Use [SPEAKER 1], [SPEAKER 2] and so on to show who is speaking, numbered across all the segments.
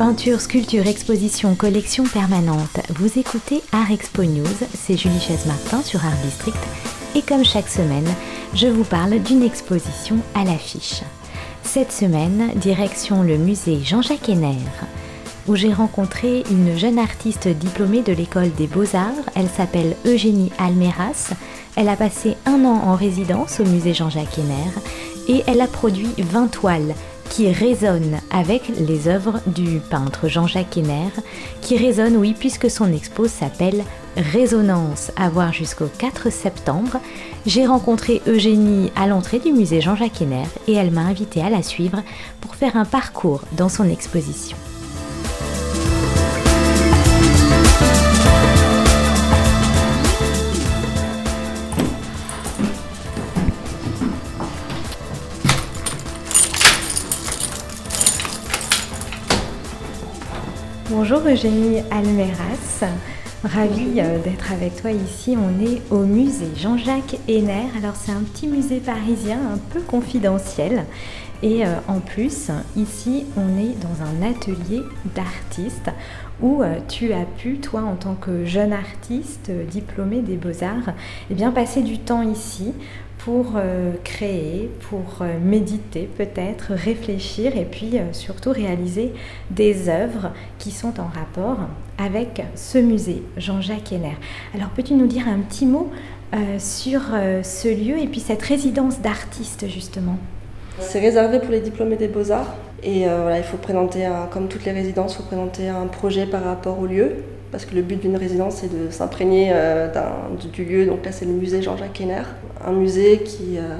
[SPEAKER 1] Peinture, sculpture, exposition, collection permanente. Vous écoutez Art Expo News, c'est Julie Chaise-Martin sur Art District et comme chaque semaine, je vous parle d'une exposition à l'affiche. Cette semaine, direction le musée Jean-Jacques Henner, où j'ai rencontré une jeune artiste diplômée de l'école des beaux-arts. Elle s'appelle Eugénie Almeras. Elle a passé un an en résidence au musée Jean-Jacques Henner et elle a produit 20 toiles qui résonnent avec les œuvres du peintre Jean-Jacques Henner, qui résonnent, oui, puisque son expo s'appelle Résonance, à voir jusqu'au 4 septembre. J'ai rencontré Eugénie à l'entrée du musée Jean-Jacques Henner et elle m'a invité à la suivre pour faire un parcours dans son exposition. Bonjour Eugénie Almeras, ravie euh, d'être avec toi ici. On est au musée Jean-Jacques Henner. Alors c'est un petit musée parisien un peu confidentiel. Et euh, en plus, ici, on est dans un atelier d'artistes où euh, tu as pu, toi, en tant que jeune artiste diplômé des beaux-arts, eh bien, passer du temps ici pour euh, créer, pour euh, méditer peut-être, réfléchir et puis euh, surtout réaliser des œuvres qui sont en rapport avec ce musée Jean-Jacques Henner. Alors peux-tu nous dire un petit mot sur ce lieu et puis cette résidence d'artiste justement?
[SPEAKER 2] C'est réservé pour les diplômés des beaux-arts et voilà, il faut présenter, comme toutes les résidences, il faut présenter un projet par rapport au lieu parce que le but d'une résidence, c'est de s'imprégner du lieu. Donc là, c'est le musée Jean-Jacques Henner, un musée qui, euh,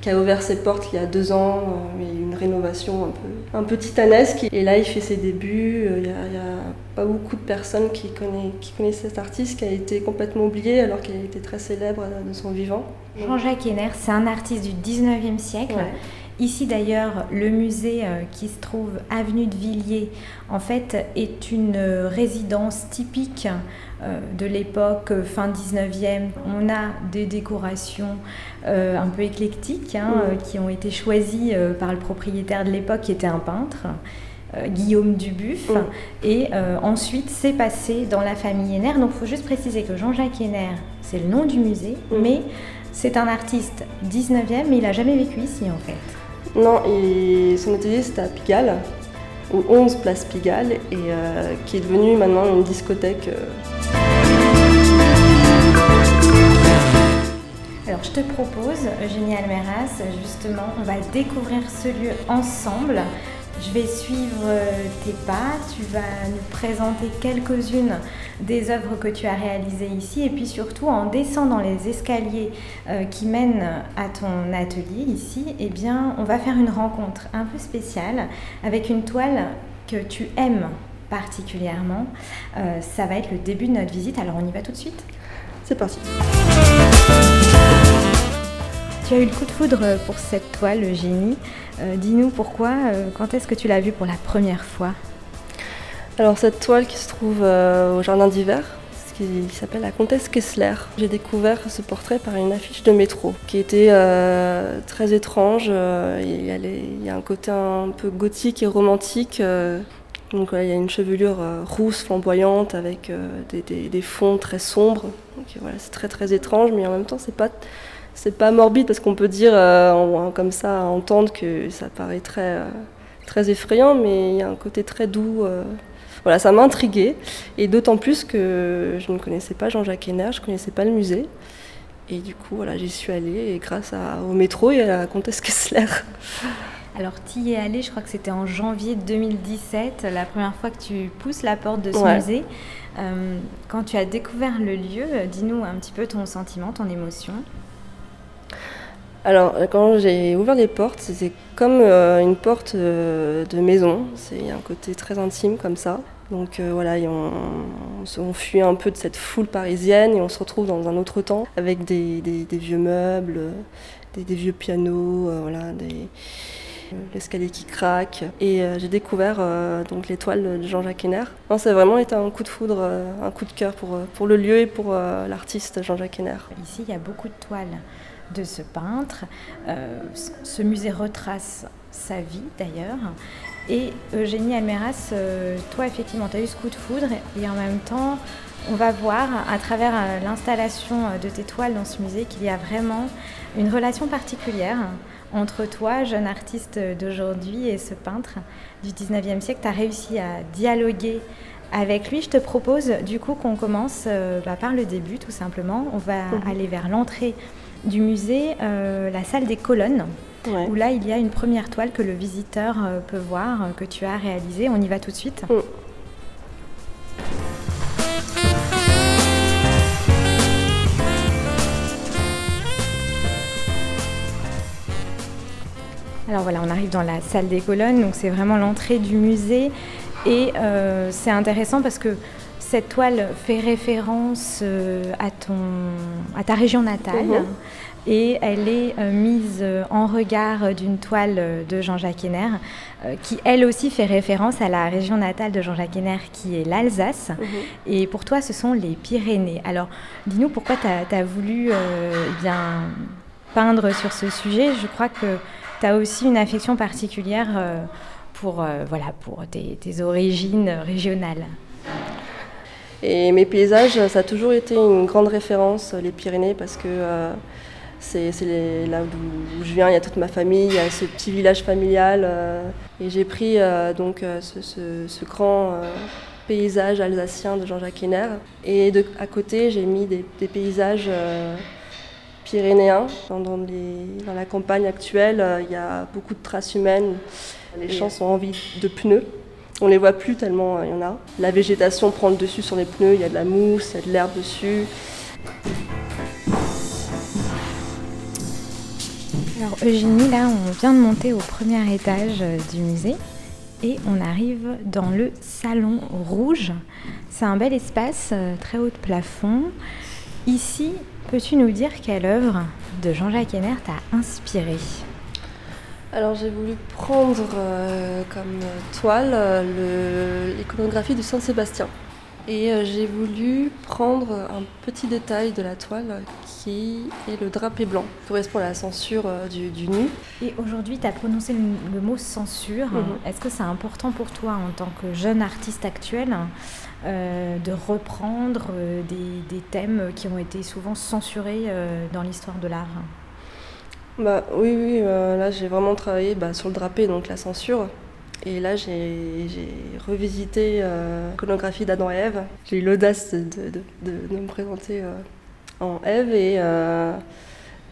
[SPEAKER 2] qui, a ouvert ses portes il y a deux ans, euh, une rénovation un peu, un peu titanesque. Et là, il fait ses débuts. Il n'y a, pas beaucoup de personnes qui, connaissent, qui connaissent cet artiste qui a été complètement oublié alors qu'il a été très célèbre de son vivant.
[SPEAKER 1] Jean-Jacques Henner, c'est un artiste du 19e siècle. Ici d'ailleurs, le musée euh, qui se trouve avenue de Villiers, en fait, est une euh, résidence typique euh, de l'époque fin 19e. On a des décorations un peu éclectiques hein, qui ont été choisies par le propriétaire de l'époque qui était un peintre. Guillaume Dubuff. Et ensuite, c'est passé dans la famille Henner. Donc, il faut juste préciser que Jean-Jacques Henner, c'est le nom du musée, mais c'est un artiste 19e, mais il n'a jamais vécu ici en fait.
[SPEAKER 2] Non, et son atelier c'était à Pigalle, au 11 place Pigalle, et euh, qui est devenu maintenant une discothèque. Euh.
[SPEAKER 1] Alors je te propose, Eugénie Almeras, justement, on va découvrir ce lieu ensemble. Je vais suivre euh, tes pas, tu vas nous présenter quelques-unes des œuvres que tu as réalisées ici. Et puis surtout en descendant les escaliers euh, qui mènent à ton atelier ici, eh bien on va faire une rencontre un peu spéciale avec une toile que tu aimes particulièrement. Euh, ça va être le début de notre visite, alors on y va tout de suite.
[SPEAKER 2] C'est parti
[SPEAKER 1] tu as eu le coup de foudre pour cette toile, Eugénie. Euh, dis-nous pourquoi, euh, quand est-ce que tu l'as vue pour la première fois?
[SPEAKER 2] Alors cette toile qui se trouve euh, au jardin d'hiver, qui s'appelle la comtesse Kessler. J'ai découvert ce portrait par une affiche de métro qui était très étrange. Il y, a un côté un peu gothique et romantique. Donc il y a une chevelure rousse flamboyante avec des, des, fonds très sombres. voilà, c'est très très étrange, mais en même temps c'est pas c'est pas morbide parce qu'on peut dire euh, comme ça, entendre que ça paraît très, euh, très effrayant, mais il y a un côté très doux. Euh. Voilà, ça m'a intriguée, et d'autant plus que je ne connaissais pas Jean-Jacques Henner, je ne connaissais pas le musée. Et du coup, voilà, j'y suis allée et grâce au métro et à la comtesse Kessler.
[SPEAKER 1] Alors, tu y es allée, je crois que c'était en janvier 2017, la première fois que tu pousses la porte de ce musée. quand tu as découvert le lieu, dis-nous un petit peu ton sentiment, ton émotion.
[SPEAKER 2] Alors, quand j'ai ouvert les portes, c'était comme euh, une porte euh, de maison. C'est un côté très intime comme ça. Donc euh, voilà, on, fuit un peu de cette foule parisienne et on se retrouve dans un autre temps avec des, vieux meubles, des, vieux pianos, voilà, l'escalier qui craque. Et j'ai découvert donc l'étoile de Jean-Jacques Henner. Ça a vraiment été un coup de foudre, un coup de cœur pour, pour le lieu et pour l'artiste Jean-Jacques Henner.
[SPEAKER 1] Ici, il y a beaucoup de toiles de ce peintre. Euh, ce musée retrace sa vie d'ailleurs. Et Eugénie Almeras, toi effectivement, tu as eu ce coup de foudre et en même temps, on va voir à travers l'installation de tes toiles dans ce musée qu'il y a vraiment une relation particulière entre toi, jeune artiste d'aujourd'hui, et ce peintre du 19e siècle. Tu as réussi à dialoguer avec lui, je te propose du coup qu'on commence euh, bah, par le début tout simplement. On va mhm. aller vers l'entrée du musée, euh, la salle des colonnes, où là il y a une première toile que le visiteur euh, peut voir, que tu as réalisée. On y va tout de suite. Mm. Alors voilà, on arrive dans la salle des colonnes, donc c'est vraiment l'entrée du musée. Et euh, c'est intéressant parce que cette toile fait référence euh, à, ton, à ta région natale. Mhm. Et elle est euh, mise en regard d'une toile de Jean-Jacques Henner, qui elle aussi fait référence à la région natale de Jean-Jacques Henner, qui est l'Alsace. Mhm. Et pour toi, ce sont les Pyrénées. Alors, dis-nous pourquoi tu as, voulu eh bien, peindre sur ce sujet. Je crois que tu as aussi une affection particulière pour, euh, voilà, pour tes, origines régionales.
[SPEAKER 2] Et mes paysages, ça a toujours été une grande référence, les Pyrénées, parce que euh, c'est là où je viens, il y a toute ma famille, il y a ce petit village familial. Euh, et j'ai pris donc ce, grand paysage alsacien de Jean-Jacques Henner. Et de, à côté, j'ai mis des, paysages pyrénéens. Dans, dans, dans, la campagne actuelle, il y a beaucoup de traces humaines. Les champs sont envie de pneus. On les voit plus tellement il y en a. La végétation prend le dessus sur les pneus, il y a de la mousse, il y a de l'herbe dessus.
[SPEAKER 1] Alors Eugénie, là on vient de monter au premier étage euh, du musée et on arrive dans le salon rouge. C'est un bel espace, euh, très haut de plafond. Ici, peux-tu nous dire quelle œuvre de Jean-Jacques Henner t'a inspiré
[SPEAKER 2] alors j'ai voulu prendre euh, comme toile euh, l'iconographie du Saint-Sébastien. Et euh, j'ai voulu prendre un petit détail de la toile qui est le drapé blanc, qui correspond à la censure du, nu.
[SPEAKER 1] Et aujourd'hui, tu as prononcé le, mot censure. Mhm. Est-ce que c'est important pour toi, en tant que jeune artiste actuel, de reprendre des, thèmes qui ont été souvent censurés dans l'histoire de l'art?
[SPEAKER 2] Bah, Oui, oui euh, là j'ai vraiment travaillé bah, sur le drapé, donc la censure. Et là j'ai revisité euh, l'iconographie d'Adam et Ève. J'ai eu l'audace de, me présenter euh, en Ève et,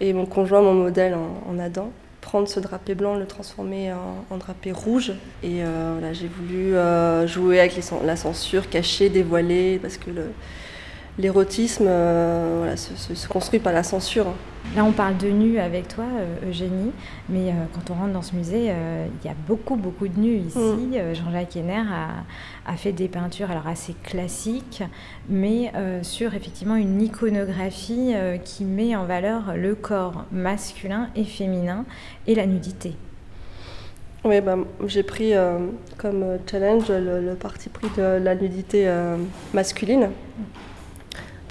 [SPEAKER 2] et mon conjoint, mon modèle en, Adam prendre ce drapé blanc, le transformer en, drapé rouge. Et là, j'ai voulu jouer avec la censure, cacher, dévoiler, parce que le, l'érotisme euh, se, construit par la censure.
[SPEAKER 1] Là, on parle de nus avec toi, euh, Eugénie, mais euh, quand on rentre dans ce musée, il y a beaucoup, beaucoup de nus ici. Mm. Jean-Jacques Henner a, fait des peintures alors assez classiques, mais sur effectivement une iconographie qui met en valeur le corps masculin et féminin et la nudité.
[SPEAKER 2] Oui, bah, j'ai pris comme challenge le, parti pris de la nudité masculine.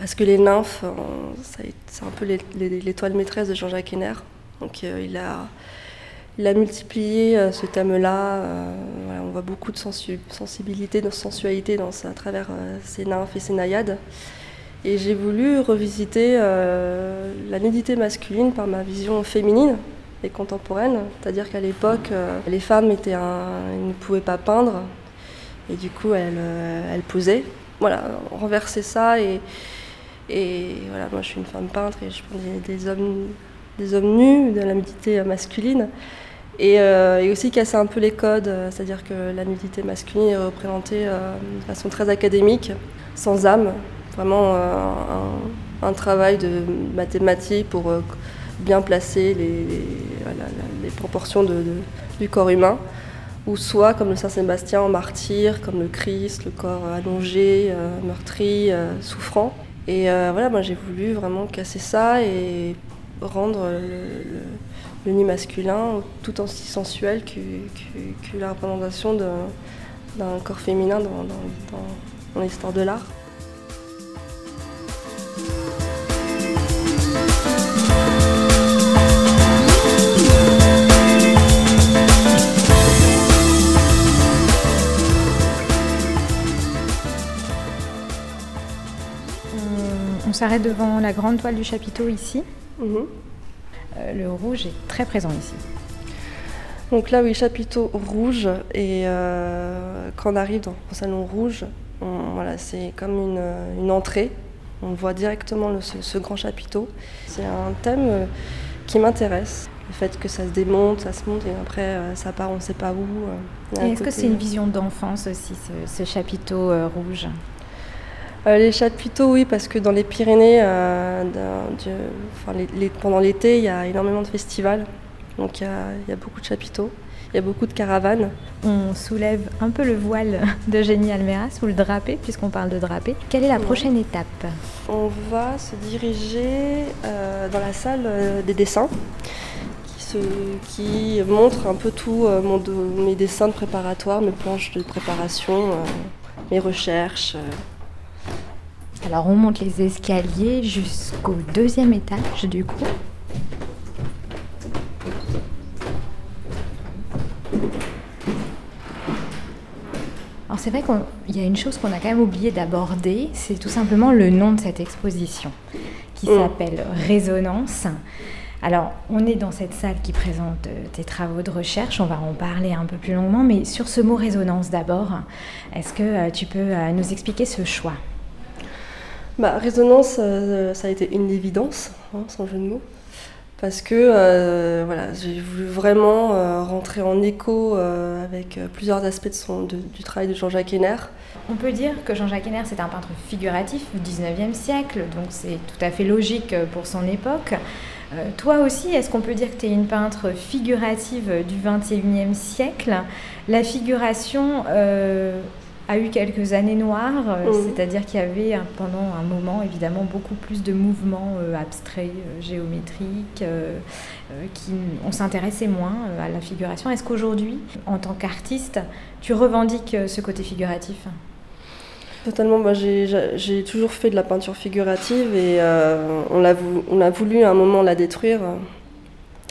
[SPEAKER 2] Parce que les nymphes, c'est un peu l'étoile maîtresse de Jean-Jacques Henner. Donc euh, il, a, multiplié euh, ce thème-là. Euh, on voit beaucoup de sensibilité, de sensualité à travers ces nymphes et ces naïades. Et j'ai voulu revisiter la nudité masculine par ma vision féminine et contemporaine. C'est-à-dire qu'à l'époque, les femmes ne pouvaient pas peindre. Et du coup, elles, elles posaient. Voilà, renverser ça et, et voilà, moi je suis une femme peintre et je prends des, hommes, des hommes nus, de la nudité masculine. Euh, et, aussi casser un peu les codes, euh, c'est-à-dire que la nudité masculine est représentée euh, de façon très académique, sans âme, vraiment un, travail de mathématiques pour bien placer les, les, proportions de, du corps humain, ou soit comme le Saint-Sébastien en martyr, comme le Christ, le corps allongé, meurtri, souffrant. Et euh, voilà, moi j'ai voulu vraiment casser ça et rendre le, nu masculin tout aussi sensuel que, la représentation d'un corps féminin dans l'histoire de l'art.
[SPEAKER 1] S'arrête devant la grande toile du chapiteau ici.
[SPEAKER 2] Mhm.
[SPEAKER 1] Euh, le rouge est très présent ici.
[SPEAKER 2] Donc là, oui, chapiteau rouge. Et euh, quand on arrive dans le salon rouge, voilà, c'est comme une, une, entrée. On voit directement le, ce, ce, grand chapiteau. C'est un thème euh, qui m'intéresse. Le fait que ça se démonte, ça se monte et après ça part on ne sait pas où.
[SPEAKER 1] Est-ce que c'est une vision d'enfance aussi, ce, ce chapiteau rouge?
[SPEAKER 2] Euh, les chapiteaux, oui, parce que dans les Pyrénées, euh, de, de, enfin, les, les, pendant l'été, il y a énormément de festivals. Donc il y, a beaucoup de chapiteaux, il y a beaucoup de caravanes.
[SPEAKER 1] On soulève un peu le voile de Génie Almeras ou le drapé, puisqu'on parle de drapé. Quelle est la prochaine ouais. étape
[SPEAKER 2] On va se diriger euh, dans la salle des dessins qui, se, qui montre un peu tout mon, de, mes dessins de préparatoire, mes planches de préparation, mes recherches.
[SPEAKER 1] Alors on monte les escaliers jusqu'au deuxième étage du coup. Alors c'est vrai qu'il y a une chose qu'on a quand même oublié d'aborder, c'est tout simplement le nom de cette exposition qui mmh. s'appelle Résonance. Alors, on est dans cette salle qui présente tes travaux de recherche, on va en parler un peu plus longuement, mais sur ce mot résonance d'abord, est-ce que tu peux nous expliquer ce choix?
[SPEAKER 2] Bah, Résonance, euh, ça a été une évidence, hein, sans jeu de mots. Parce que euh, voilà, j'ai voulu vraiment euh, rentrer en écho avec plusieurs aspects du travail de Jean-Jacques Henner.
[SPEAKER 1] On peut dire que Jean-Jacques Henner, c'est un peintre figuratif du 19e siècle, donc c'est tout à fait logique pour son époque. Toi aussi, est-ce qu'on peut dire que tu es une peintre figurative du 21e siècle? La figuration a eu quelques années noires, euh, mmh. c'est-à-dire qu'il y avait pendant un moment évidemment beaucoup plus de mouvements euh, abstraits, euh, géométriques, qui, on s'intéressait moins à la figuration. Est-ce qu'aujourd'hui, en tant qu'artiste, tu revendiques ce côté figuratif?
[SPEAKER 2] Totalement, bah, j'ai toujours fait de la peinture figurative et euh, on, a voulu, on a voulu à un moment la détruire,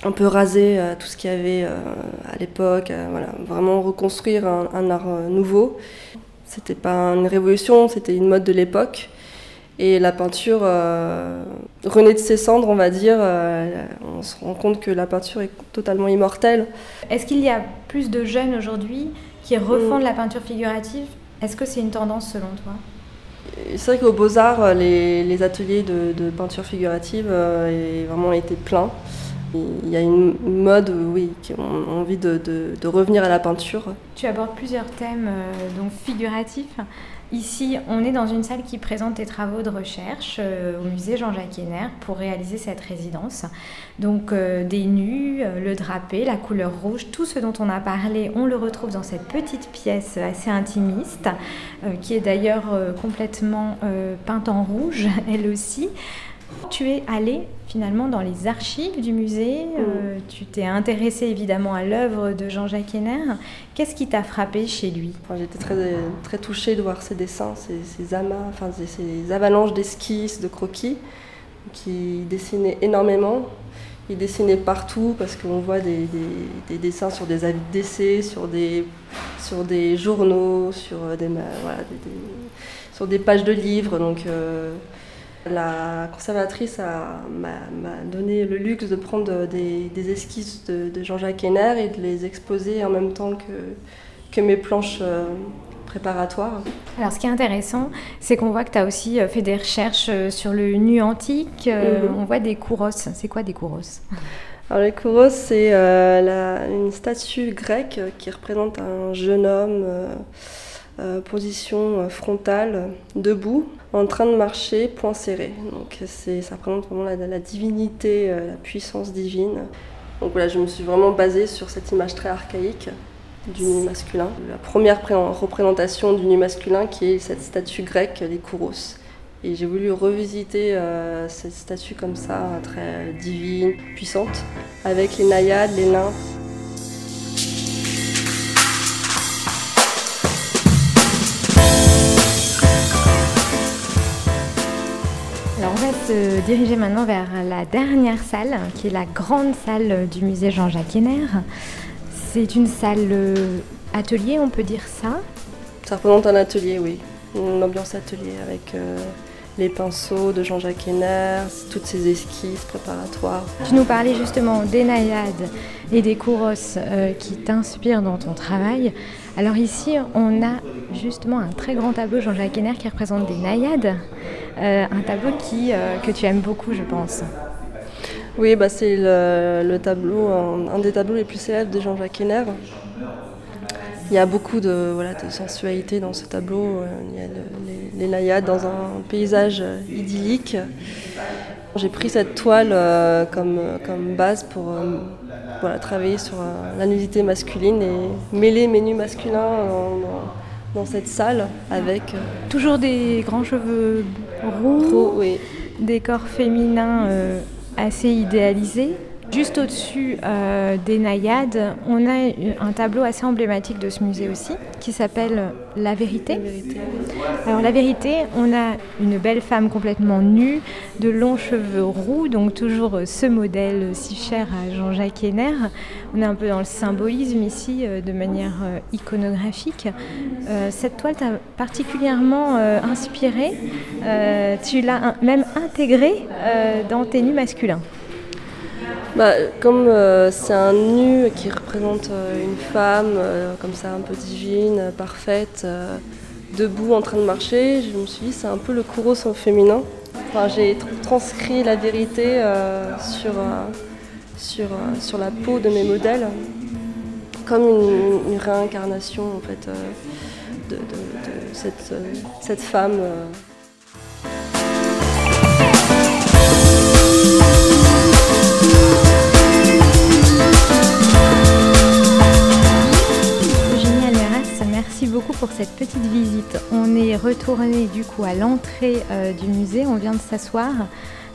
[SPEAKER 2] un peu raser euh, tout ce qu'il y avait euh, à l'époque, voilà, vraiment reconstruire un, un art nouveau. C'était pas une révolution, c'était une mode de l'époque. Et la peinture euh, renaît de ses cendres, on va dire. Euh, on se rend compte que la peinture est totalement immortelle.
[SPEAKER 1] Est-ce qu'il y a plus de jeunes aujourd'hui qui refont mmh. de la peinture figurative? Est-ce que c'est une tendance selon toi?
[SPEAKER 2] C'est vrai qu'aux Beaux-Arts, les, les, ateliers de, de, peinture figurative euh, vraiment été pleins. Il y a une mode, oui, qui ont envie de, revenir à la peinture.
[SPEAKER 1] Tu abordes plusieurs thèmes euh, donc figuratifs. Ici, on est dans une salle qui présente tes travaux de recherche euh, au musée Jean-Jacques Henner pour réaliser cette résidence. Donc euh, des nus, le drapé, la couleur rouge, tout ce dont on a parlé, on le retrouve dans cette petite pièce assez intimiste, qui est d'ailleurs complètement peinte en rouge, elle aussi. Tu es allé finalement dans les archives du musée, mmh. euh, tu t'es intéressé évidemment à l'œuvre de Jean-Jacques Henner. Qu'est-ce qui t'a frappé chez lui?
[SPEAKER 2] Enfin, J'étais très, très touchée de voir ses dessins, ces amas, enfin ces avalanches d'esquisses, de croquis, qui dessinaient énormément. Il dessinait partout parce qu'on voit des, des, des, dessins sur des avis de décès, sur des, sur des journaux, sur des, voilà, sur des pages de livres. Donc, euh, la conservatrice m'a donné le luxe de prendre des, des esquisses de, de Jean-Jacques Henner et de les exposer en même temps que, que mes planches euh, préparatoires.
[SPEAKER 1] Alors, ce qui est intéressant, c'est qu'on voit que tu as aussi euh, fait des recherches euh, sur le nu antique. -hmm. On voit des kouros. C'est quoi des kouros?
[SPEAKER 2] Alors, les kouros, c'est euh, une statue grecque qui représente un jeune homme. Euh, position frontale, debout, en train de marcher, point serré. Donc ça représente vraiment la, divinité, euh, la puissance divine. Donc voilà, je me suis vraiment basée sur cette image très archaïque du nu masculin. La première représentation du nu masculin qui est cette statue grecque, les kouros. Et j'ai voulu revisiter euh, cette statue comme ça, très divine, puissante, avec les naïades, les nymphes.
[SPEAKER 1] Se diriger maintenant vers la dernière salle, qui est la grande salle du musée Jean-Jacques Henner. C'est une salle atelier, on peut dire ça?
[SPEAKER 2] Ça représente un atelier, oui. Une ambiance atelier avec euh, les pinceaux de Jean-Jacques Henner, toutes ces esquisses préparatoires.
[SPEAKER 1] Tu nous parlais justement des naïades et des kouros euh, qui t'inspirent dans ton travail. Alors ici, on a justement un très grand tableau Jean-Jacques Henner qui représente des naïades, euh, un tableau qui, euh, que tu aimes beaucoup, je pense.
[SPEAKER 2] Oui, bah c'est le, tableau, un, des tableaux les plus célèbres de Jean-Jacques Henner. Il y a beaucoup de, voilà, de sensualité dans ce tableau. Il y a les, naïades dans un paysage idyllique. J'ai pris cette toile euh, comme, comme base pour voilà, travailler sur la nudité masculine et mêler mes nus masculins dans, cette salle avec. Euh,
[SPEAKER 1] Toujours des grands cheveux roux,
[SPEAKER 2] oui.
[SPEAKER 1] des corps féminins euh, assez idéalisés. Juste au-dessus euh, des naïades, on a un tableau assez emblématique de ce musée aussi, qui s'appelle La Vérité. Alors La Vérité, on a une belle femme complètement nue, de longs cheveux roux, donc toujours ce modèle si cher à Jean-Jacques Henner. On est un peu dans le symbolisme ici, euh, de manière euh, iconographique. cette toile t'a particulièrement inspiré, tu l'as même intégrée dans tes nus masculins.
[SPEAKER 2] Bah, comme euh, c'est un nu qui représente euh, une femme euh, comme ça un peu divine, parfaite, debout en train de marcher, je me suis dit c'est un peu le Kouros en féminin. Enfin, j'ai transcrit la vérité sur, sur, sur la peau de mes modèles, comme une, réincarnation en fait de, cette, cette femme.
[SPEAKER 1] Beaucoup pour cette petite visite. On est retourné du coup à l'entrée euh, du musée. On vient de s'asseoir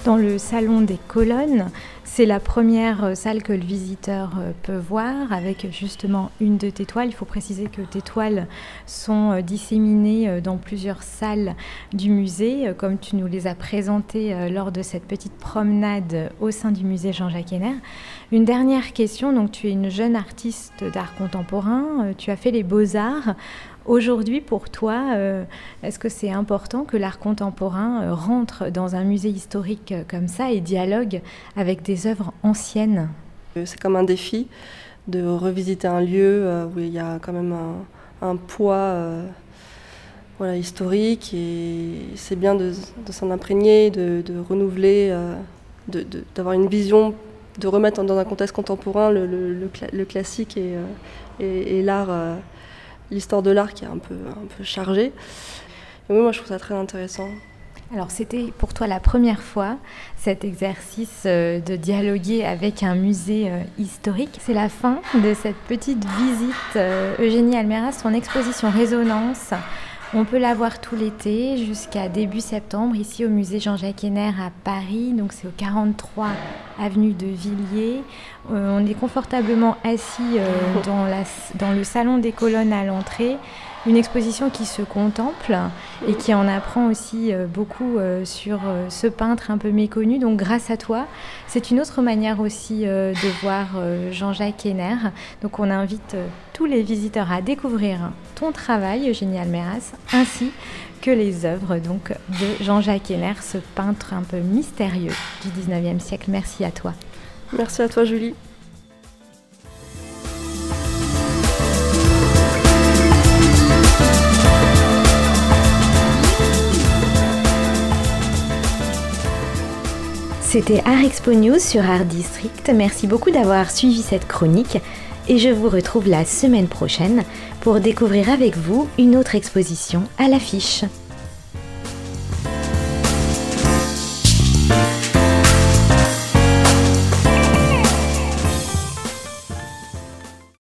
[SPEAKER 1] dans le salon des colonnes. C'est la première euh, salle que le visiteur euh, peut voir avec justement une de tes toiles. Il faut préciser que tes toiles sont disséminées dans plusieurs salles du musée, comme tu nous les as présentées lors de cette petite promenade au sein du musée Jean-Jacques Henner. Une dernière question, donc tu es une jeune artiste d'art contemporain, tu as fait les beaux-arts. Aujourd'hui, pour toi, euh, est-ce que c'est important que l'art contemporain euh, rentre dans un musée historique euh, comme ça et dialogue avec des œuvres anciennes?
[SPEAKER 2] C'est comme un défi de revisiter un lieu où il y a quand même un, poids historique et c'est bien de, s'en imprégner, de, renouveler, d'avoir une vision, de remettre dans un contexte contemporain le, classique et l'art l'histoire de l'art qui est un peu, un peu chargée. Et moi, je trouve ça très intéressant.
[SPEAKER 1] Alors c'était pour toi la première fois cet exercice euh, de dialoguer avec un musée euh, historique. C'est la fin de cette petite visite. Euh, Eugénie Almeras, son exposition Résonance on peut la voir tout l'été jusqu'à début septembre ici au musée Jean-Jacques Henner à Paris. Donc c'est au 43 avenue de Villiers. Euh, on est confortablement assis euh, dans, dans le salon des colonnes à l'entrée une exposition qui se contemple et qui en apprend aussi euh, beaucoup euh, sur euh, ce peintre un peu méconnu. Donc grâce à toi, c'est une autre manière aussi de voir Jean-Jacques Henner. Donc on invite tous les visiteurs à découvrir ton travail, Eugénie Almeras, ainsi que les œuvres donc, de Jean-Jacques Henner, ce peintre un peu mystérieux du 19e siècle. Merci à toi.
[SPEAKER 2] Merci à toi Julie.
[SPEAKER 1] C'était Art Expo News sur Art District. Merci beaucoup d'avoir suivi cette chronique et je vous retrouve la semaine prochaine pour découvrir avec vous une autre exposition à l'affiche.